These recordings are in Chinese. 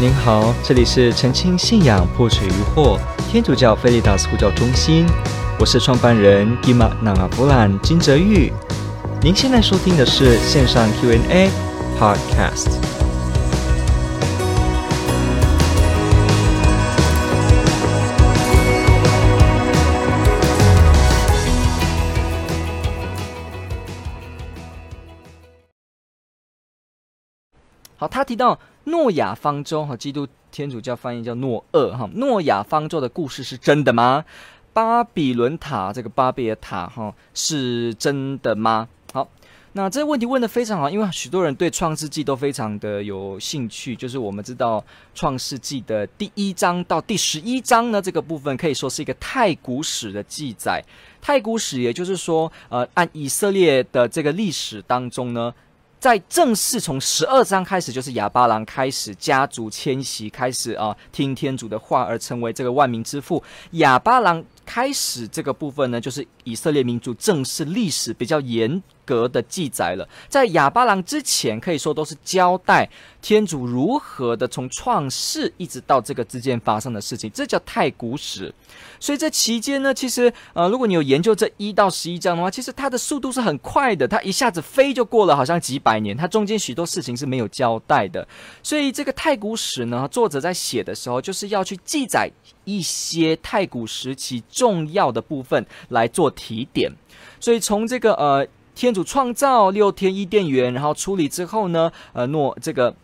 您好，这里是澄清信仰破除疑惑天主教菲利达斯呼叫中心，我是创办人吉玛纳阿布兰金泽玉。您现在收听的是线上 Q&A Podcast。好，他提到诺亚方舟和基督天主教翻译叫诺厄哈，诺亚方舟的故事是真的吗？巴比伦塔这个巴别塔哈是真的吗？好，那这个问题问得非常好，因为许多人对创世纪都非常的有兴趣。就是我们知道创世纪的第一章到第十一章呢，这个部分可以说是一个太古史的记载。太古史也就是说，呃，按以色列的这个历史当中呢。在正式从十二章开始，就是亚巴郎开始家族迁徙，开始啊听天主的话而成为这个万民之父。亚巴郎开始这个部分呢，就是以色列民族正式历史比较严格的记载了。在亚巴郎之前，可以说都是交代天主如何的从创世一直到这个之间发生的事情，这叫太古史。所以这期间呢，其实呃，如果你有研究这一到十一章的话，其实它的速度是很快的，它一下子飞就过了，好像几百年，它中间许多事情是没有交代的。所以这个太古史呢，作者在写的时候，就是要去记载一些太古时期重要的部分来做提点。所以从这个呃，天主创造六天伊甸园，然后处理之后呢，呃，诺这个。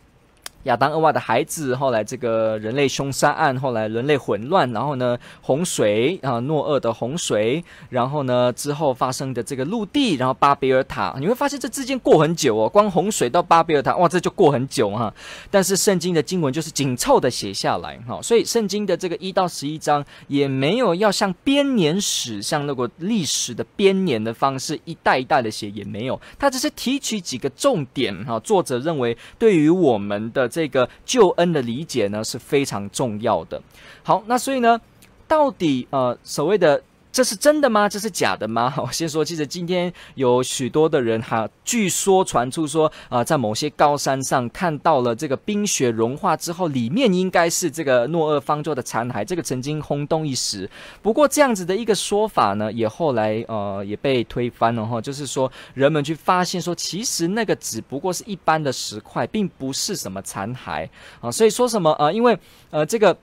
亚当、厄娃的孩子，后来这个人类凶杀案，后来人类混乱，然后呢，洪水啊，诺厄的洪水，然后呢，之后发生的这个陆地，然后巴别尔塔，你会发现这之间过很久哦，光洪水到巴别尔塔，哇，这就过很久哈。但是圣经的经文就是紧凑的写下来哈，所以圣经的这个一到十一章也没有要像编年史，像那个历史的编年的方式一代一代的写，也没有，他只是提取几个重点哈。作者认为对于我们的。这个救恩的理解呢，是非常重要的。好，那所以呢，到底呃所谓的这是真的吗？这是假的吗？我先说，其实今天有许多的人哈，据说传出说啊、在某些高山上看到了这个冰雪融化之后，里面应该是这个诺厄方舟的残骸，这个曾经轰动一时。不过这样子的一个说法呢，也后来呃也被推翻了哈，就是说人们去发现说，其实那个只不过是一般的石块，并不是什么残骸啊。所以说什么呃，因为呃这个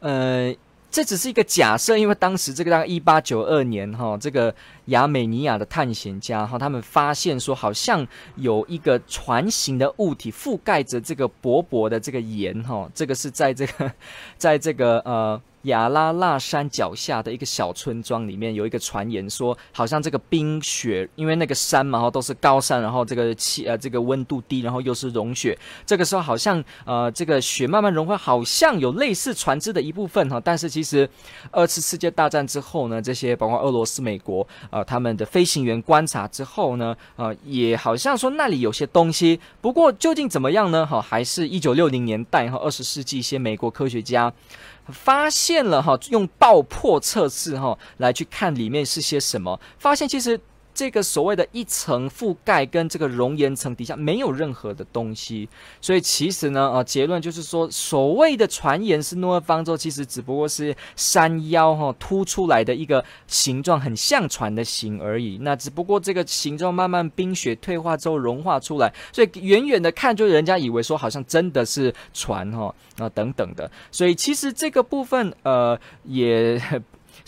呃。这只是一个假设，因为当时这个大概一八九二年哈，这个亚美尼亚的探险家哈，他们发现说好像有一个船形的物体覆盖着这个薄薄的这个盐哈，这个是在这个，在这个呃。亚拉腊山脚下的一个小村庄里面有一个传言说，好像这个冰雪，因为那个山嘛，哈，都是高山，然后这个气呃这个温度低，然后又是融雪，这个时候好像呃这个雪慢慢融化，好像有类似船只的一部分哈，但是其实二次世界大战之后呢，这些包括俄罗斯、美国呃他们的飞行员观察之后呢，呃也好像说那里有些东西，不过究竟怎么样呢？哈，还是一九六零年代和二十世纪一些美国科学家。发现了哈，用爆破测试哈来去看里面是些什么，发现其实。这个所谓的一层覆盖跟这个熔岩层底下没有任何的东西，所以其实呢，啊，结论就是说，所谓的传言是诺厄方舟，其实只不过是山腰哈凸出来的一个形状，很像船的形而已。那只不过这个形状慢慢冰雪退化之后融化出来，所以远远的看，就人家以为说好像真的是船哈啊等等的。所以其实这个部分呃也。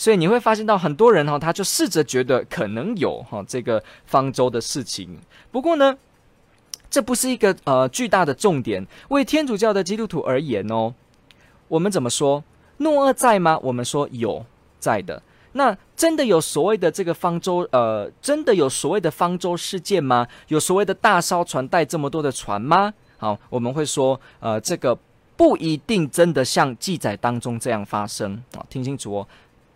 所以你会发现到很多人哈，他就试着觉得可能有哈这个方舟的事情。不过呢，这不是一个呃巨大的重点。为天主教的基督徒而言哦，我们怎么说？诺厄在吗？我们说有在的。那真的有所谓的这个方舟？呃，真的有所谓的方舟事件吗？有所谓的大烧船带这么多的船吗？好，我们会说呃，这个不一定真的像记载当中这样发生啊，听清楚哦。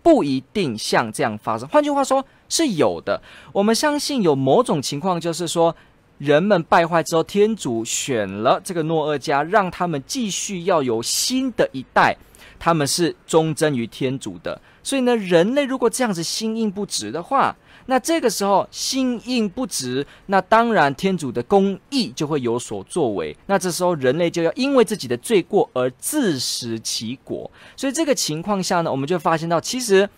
不一定像这样发生。换句话说，是有的。我们相信有某种情况，就是说，人们败坏之后，天主选了这个诺厄家，让他们继续要有新的一代。他们是忠贞于天主的。所以呢，人类如果这样子心硬不直的话，那这个时候心硬不直，那当然天主的公义就会有所作为。那这时候人类就要因为自己的罪过而自食其果。所以这个情况下呢，我们就发现到，其实，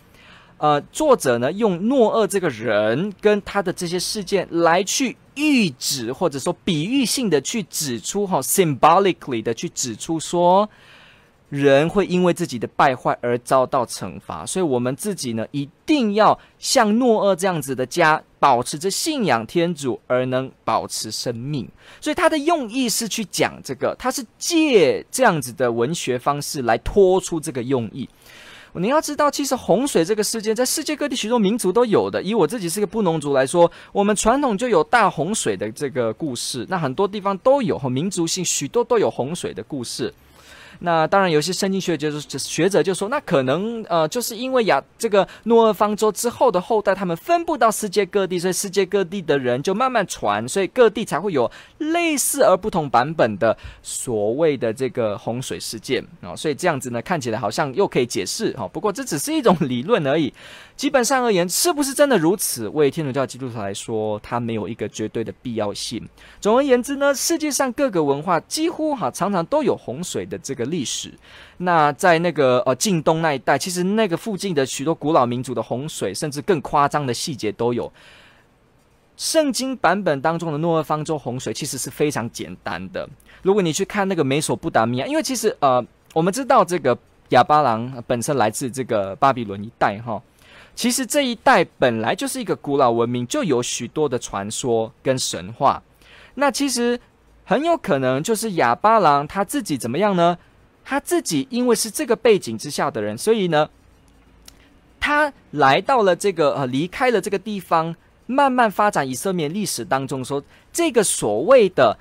呃，作者呢用诺厄这个人跟他的这些事件来去喻指，或者说比喻性的去指出，哈，symbolically 的去指出说。人会因为自己的败坏而遭到惩罚，所以我们自己呢，一定要像诺厄这样子的家，保持着信仰天主而能保持生命。所以他的用意是去讲这个，他是借这样子的文学方式来托出这个用意。你要知道，其实洪水这个事件在世界各地许多民族都有的。以我自己是个布农族来说，我们传统就有大洪水的这个故事，那很多地方都有，和民族性许多都有洪水的故事。那当然，有些圣经学就是学者就说，那可能呃，就是因为亚这个诺厄方舟之后的后代，他们分布到世界各地，所以世界各地的人就慢慢传，所以各地才会有类似而不同版本的所谓的这个洪水事件啊。所以这样子呢，看起来好像又可以解释哈。不过这只是一种理论而已。基本上而言，是不是真的如此？为天主教基督徒来说，它没有一个绝对的必要性。总而言之呢，世界上各个文化几乎哈常常都有洪水的这个历史。那在那个呃近东那一带，其实那个附近的许多古老民族的洪水，甚至更夸张的细节都有。圣经版本当中的诺厄方舟洪水其实是非常简单的。如果你去看那个美索不达米亚，因为其实呃我们知道这个亚巴郎本身来自这个巴比伦一带哈。其实这一带本来就是一个古老文明，就有许多的传说跟神话。那其实很有可能就是亚巴郎他自己怎么样呢？他自己因为是这个背景之下的人，所以呢，他来到了这个呃，离开了这个地方，慢慢发展以色列历史当中说，这个所谓的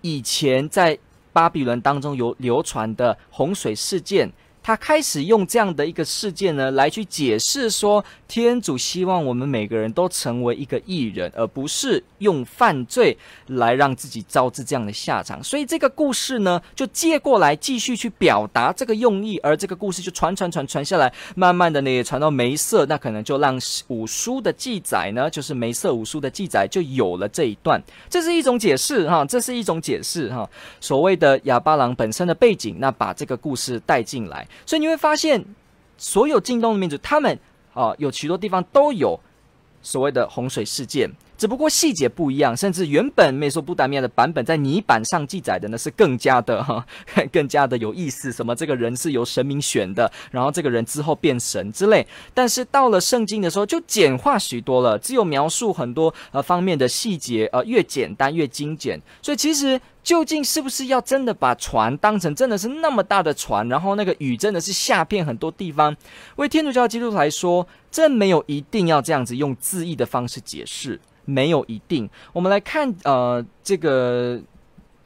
以前在巴比伦当中有流传的洪水事件。他开始用这样的一个事件呢，来去解释说，天主希望我们每个人都成为一个义人，而不是用犯罪来让自己招致这样的下场。所以这个故事呢，就借过来继续去表达这个用意，而这个故事就传传传传下来，慢慢的呢也传到梅瑟，那可能就让五书的记载呢，就是梅瑟五书的记载就有了这一段。这是一种解释哈，这是一种解释哈。所谓的哑巴郎本身的背景，那把这个故事带进来。所以你会发现，所有进东的民族，他们啊，有许多地方都有所谓的洪水事件。只不过细节不一样，甚至原本美索不达米亚的版本在泥板上记载的呢，是更加的哈，更加的有意思。什么这个人是由神明选的，然后这个人之后变神之类。但是到了圣经的时候，就简化许多了，只有描述很多呃方面的细节，呃越简单越精简。所以其实究竟是不是要真的把船当成真的是那么大的船，然后那个雨真的是下遍很多地方？为天主教基督徒来说，这没有一定要这样子用字义的方式解释。没有一定。我们来看，呃，这个，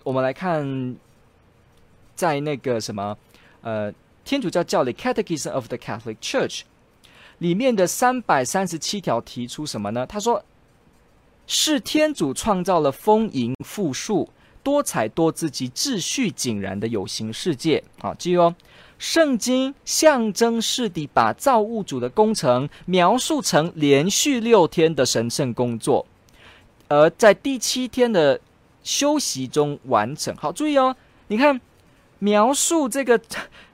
我们来看，在那个什么，呃，天主教教理《Catechism of the Catholic Church》里面的三百三十七条提出什么呢？他说，是天主创造了丰盈富庶、多彩多姿及秩序井然的有形世界。好，记住哦。圣经象征式地把造物主的工程描述成连续六天的神圣工作，而在第七天的休息中完成。好，注意哦，你看描述这个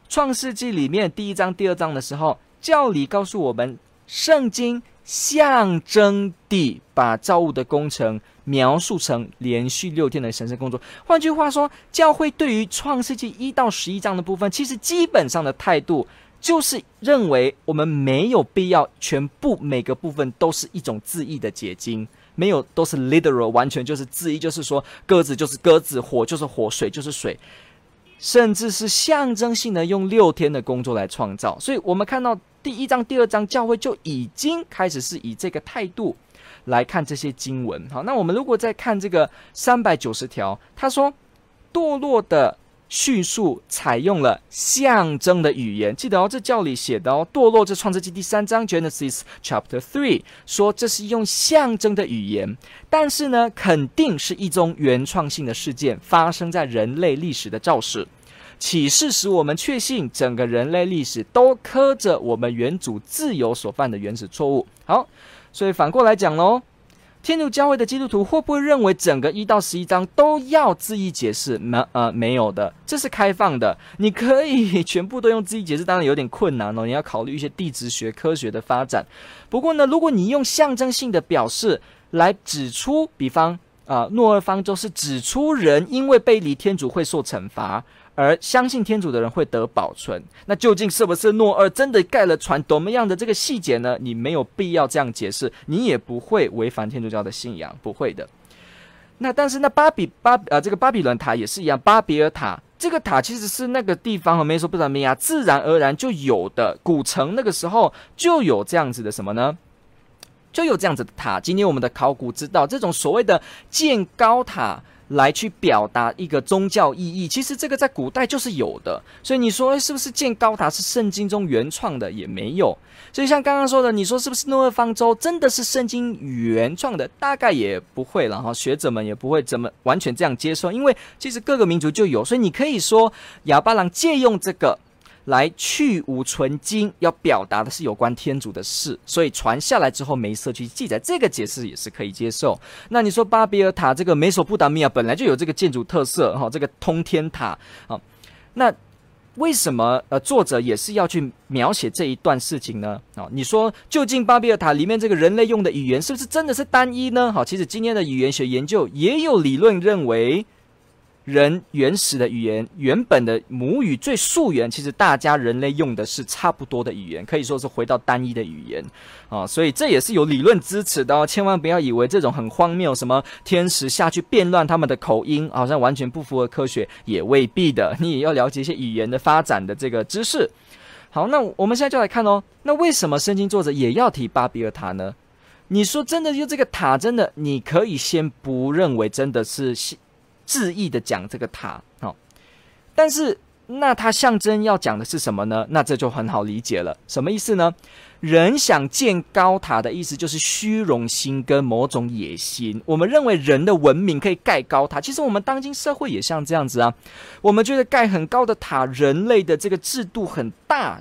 创世纪里面第一章、第二章的时候，教理告诉我们，圣经象征地把造物的工程。描述成连续六天的神圣工作。换句话说，教会对于创世纪一到十一章的部分，其实基本上的态度就是认为我们没有必要全部每个部分都是一种字义的结晶，没有都是 literal，完全就是字义，就是说鸽子就是鸽子，火就是火，水就是水，甚至是象征性的用六天的工作来创造。所以我们看到第一章、第二章，教会就已经开始是以这个态度。来看这些经文，好，那我们如果再看这个三百九十条，他说堕落的叙述采用了象征的语言，记得哦，这教理写的哦，堕落这创世纪第三章 Genesis Chapter Three 说这是用象征的语言，但是呢，肯定是一宗原创性的事件发生在人类历史的肇始。启示使我们确信，整个人类历史都刻着我们原主自由所犯的原始错误。好，所以反过来讲喽。天主教会的基督徒会不会认为整个一到十一章都要字义解释？没，呃，没有的，这是开放的。你可以全部都用字义解释，当然有点困难哦。你要考虑一些地质学科学的发展。不过呢，如果你用象征性的表示来指出，比方啊，诺尔方舟是指出人因为背离天主会受惩罚。而相信天主的人会得保存，那究竟是不是诺二真的盖了船？多么样的这个细节呢？你没有必要这样解释，你也不会违反天主教的信仰，不会的。那但是那巴比巴呃这个巴比伦塔也是一样，巴比尔塔这个塔其实是那个地方和美索不达米亚自然而然就有的古城，那个时候就有这样子的什么呢？就有这样子的塔。今天我们的考古知道，这种所谓的建高塔。来去表达一个宗教意义，其实这个在古代就是有的。所以你说是不是建高塔是圣经中原创的？也没有。所以像刚刚说的，你说是不是诺亚方舟真的是圣经原创的？大概也不会了哈，学者们也不会怎么完全这样接受，因为其实各个民族就有。所以你可以说亚巴郎借用这个。来去无存菁，要表达的是有关天主的事，所以传下来之后没设去记载，这个解释也是可以接受。那你说巴比尔塔这个美索不达米亚本来就有这个建筑特色哈，这个通天塔啊，那为什么呃作者也是要去描写这一段事情呢？啊，你说究竟巴比尔塔里面这个人类用的语言是不是真的是单一呢？好，其实今天的语言学研究也有理论认为。人原始的语言，原本的母语最溯源，其实大家人类用的是差不多的语言，可以说是回到单一的语言啊，所以这也是有理论支持的哦。千万不要以为这种很荒谬，什么天使下去变乱他们的口音，好像完全不符合科学，也未必的。你也要了解一些语言的发展的这个知识。好，那我们现在就来看哦，那为什么圣经作者也要提巴比尔塔呢？你说真的，就这个塔，真的，你可以先不认为真的是。恣意的讲这个塔，哦，但是那它象征要讲的是什么呢？那这就很好理解了，什么意思呢？人想建高塔的意思就是虚荣心跟某种野心。我们认为人的文明可以盖高塔，其实我们当今社会也像这样子啊。我们觉得盖很高的塔，人类的这个制度很大。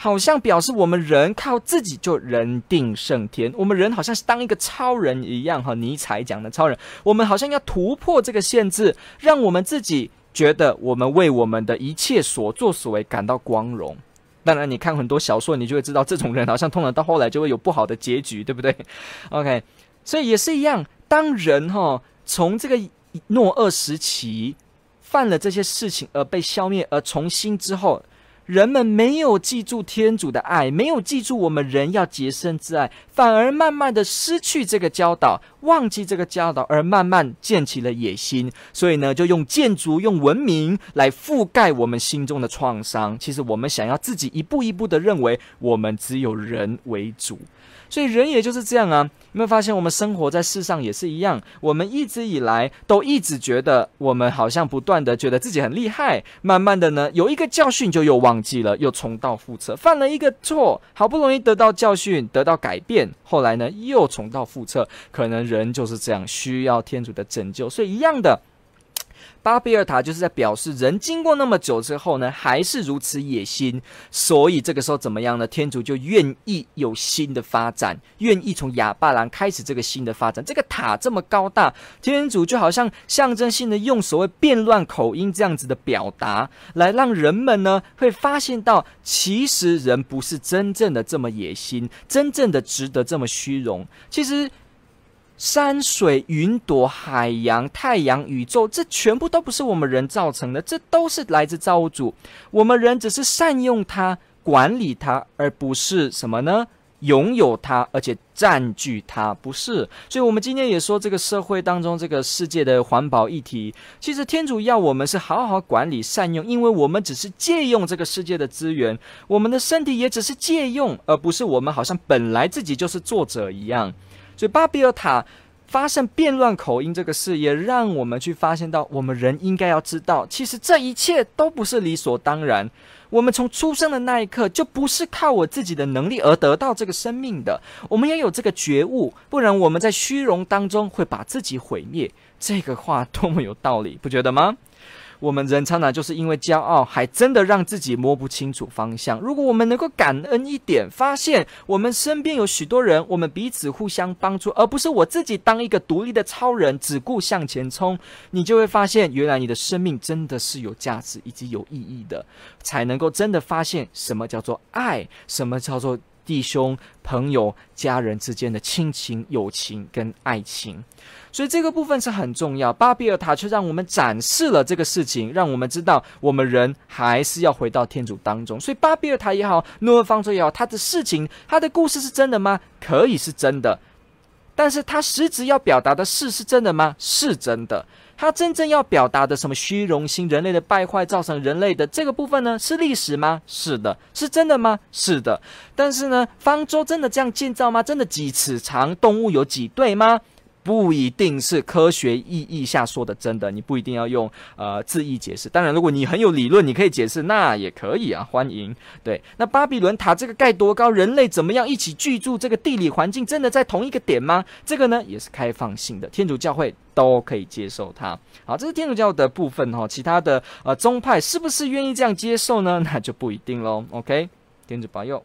好像表示我们人靠自己就人定胜天，我们人好像是当一个超人一样，哈，尼采讲的超人，我们好像要突破这个限制，让我们自己觉得我们为我们的一切所作所为感到光荣。当然，你看很多小说，你就会知道这种人好像通常到后来就会有不好的结局，对不对？OK，所以也是一样，当人哈从这个诺二时期犯了这些事情而被消灭，而重新之后。人们没有记住天主的爱，没有记住我们人要洁身自爱，反而慢慢的失去这个教导，忘记这个教导，而慢慢建起了野心。所以呢，就用建筑、用文明来覆盖我们心中的创伤。其实我们想要自己一步一步的认为，我们只有人为主。所以人也就是这样啊，有没有发现我们生活在世上也是一样？我们一直以来都一直觉得我们好像不断的觉得自己很厉害，慢慢的呢，有一个教训就又忘记了，又重蹈覆辙，犯了一个错，好不容易得到教训，得到改变，后来呢又重蹈覆辙。可能人就是这样，需要天主的拯救。所以一样的。巴比尔塔就是在表示人经过那么久之后呢，还是如此野心，所以这个时候怎么样呢？天主就愿意有新的发展，愿意从亚巴兰开始这个新的发展。这个塔这么高大，天主就好像象征性的用所谓变乱口音这样子的表达，来让人们呢会发现到，其实人不是真正的这么野心，真正的值得这么虚荣。其实。山水、云朵、海洋、太阳、宇宙，这全部都不是我们人造成的，这都是来自造物主。我们人只是善用它、管理它，而不是什么呢？拥有它，而且占据它，不是。所以，我们今天也说，这个社会当中，这个世界的环保议题，其实天主要我们是好好管理、善用，因为我们只是借用这个世界的资源，我们的身体也只是借用，而不是我们好像本来自己就是作者一样。所以巴比尔塔发生变乱口音这个事，也让我们去发现到，我们人应该要知道，其实这一切都不是理所当然。我们从出生的那一刻，就不是靠我自己的能力而得到这个生命的。我们要有这个觉悟，不然我们在虚荣当中会把自己毁灭。这个话多么有道理，不觉得吗？我们人常常就是因为骄傲，还真的让自己摸不清楚方向。如果我们能够感恩一点，发现我们身边有许多人，我们彼此互相帮助，而不是我自己当一个独立的超人，只顾向前冲，你就会发现，原来你的生命真的是有价值以及有意义的，才能够真的发现什么叫做爱，什么叫做。弟兄、朋友、家人之间的亲情、友情跟爱情，所以这个部分是很重要。巴比尔塔却让我们展示了这个事情，让我们知道我们人还是要回到天主当中。所以巴比尔塔也好，诺厄方舟也好，他的事情、他的故事是真的吗？可以是真的，但是他实质要表达的事是真的吗？是真的。他真正要表达的什么虚荣心、人类的败坏造成人类的这个部分呢？是历史吗？是的，是真的吗？是的。但是呢，方舟真的这样建造吗？真的几尺长？动物有几对吗？不一定是科学意义下说的真的，你不一定要用呃字义解释。当然，如果你很有理论，你可以解释，那也可以啊，欢迎。对，那巴比伦塔这个盖多高，人类怎么样一起居住，这个地理环境真的在同一个点吗？这个呢也是开放性的，天主教会都可以接受它。好，这是天主教的部分哈，其他的呃宗派是不是愿意这样接受呢？那就不一定喽。OK，天主保佑。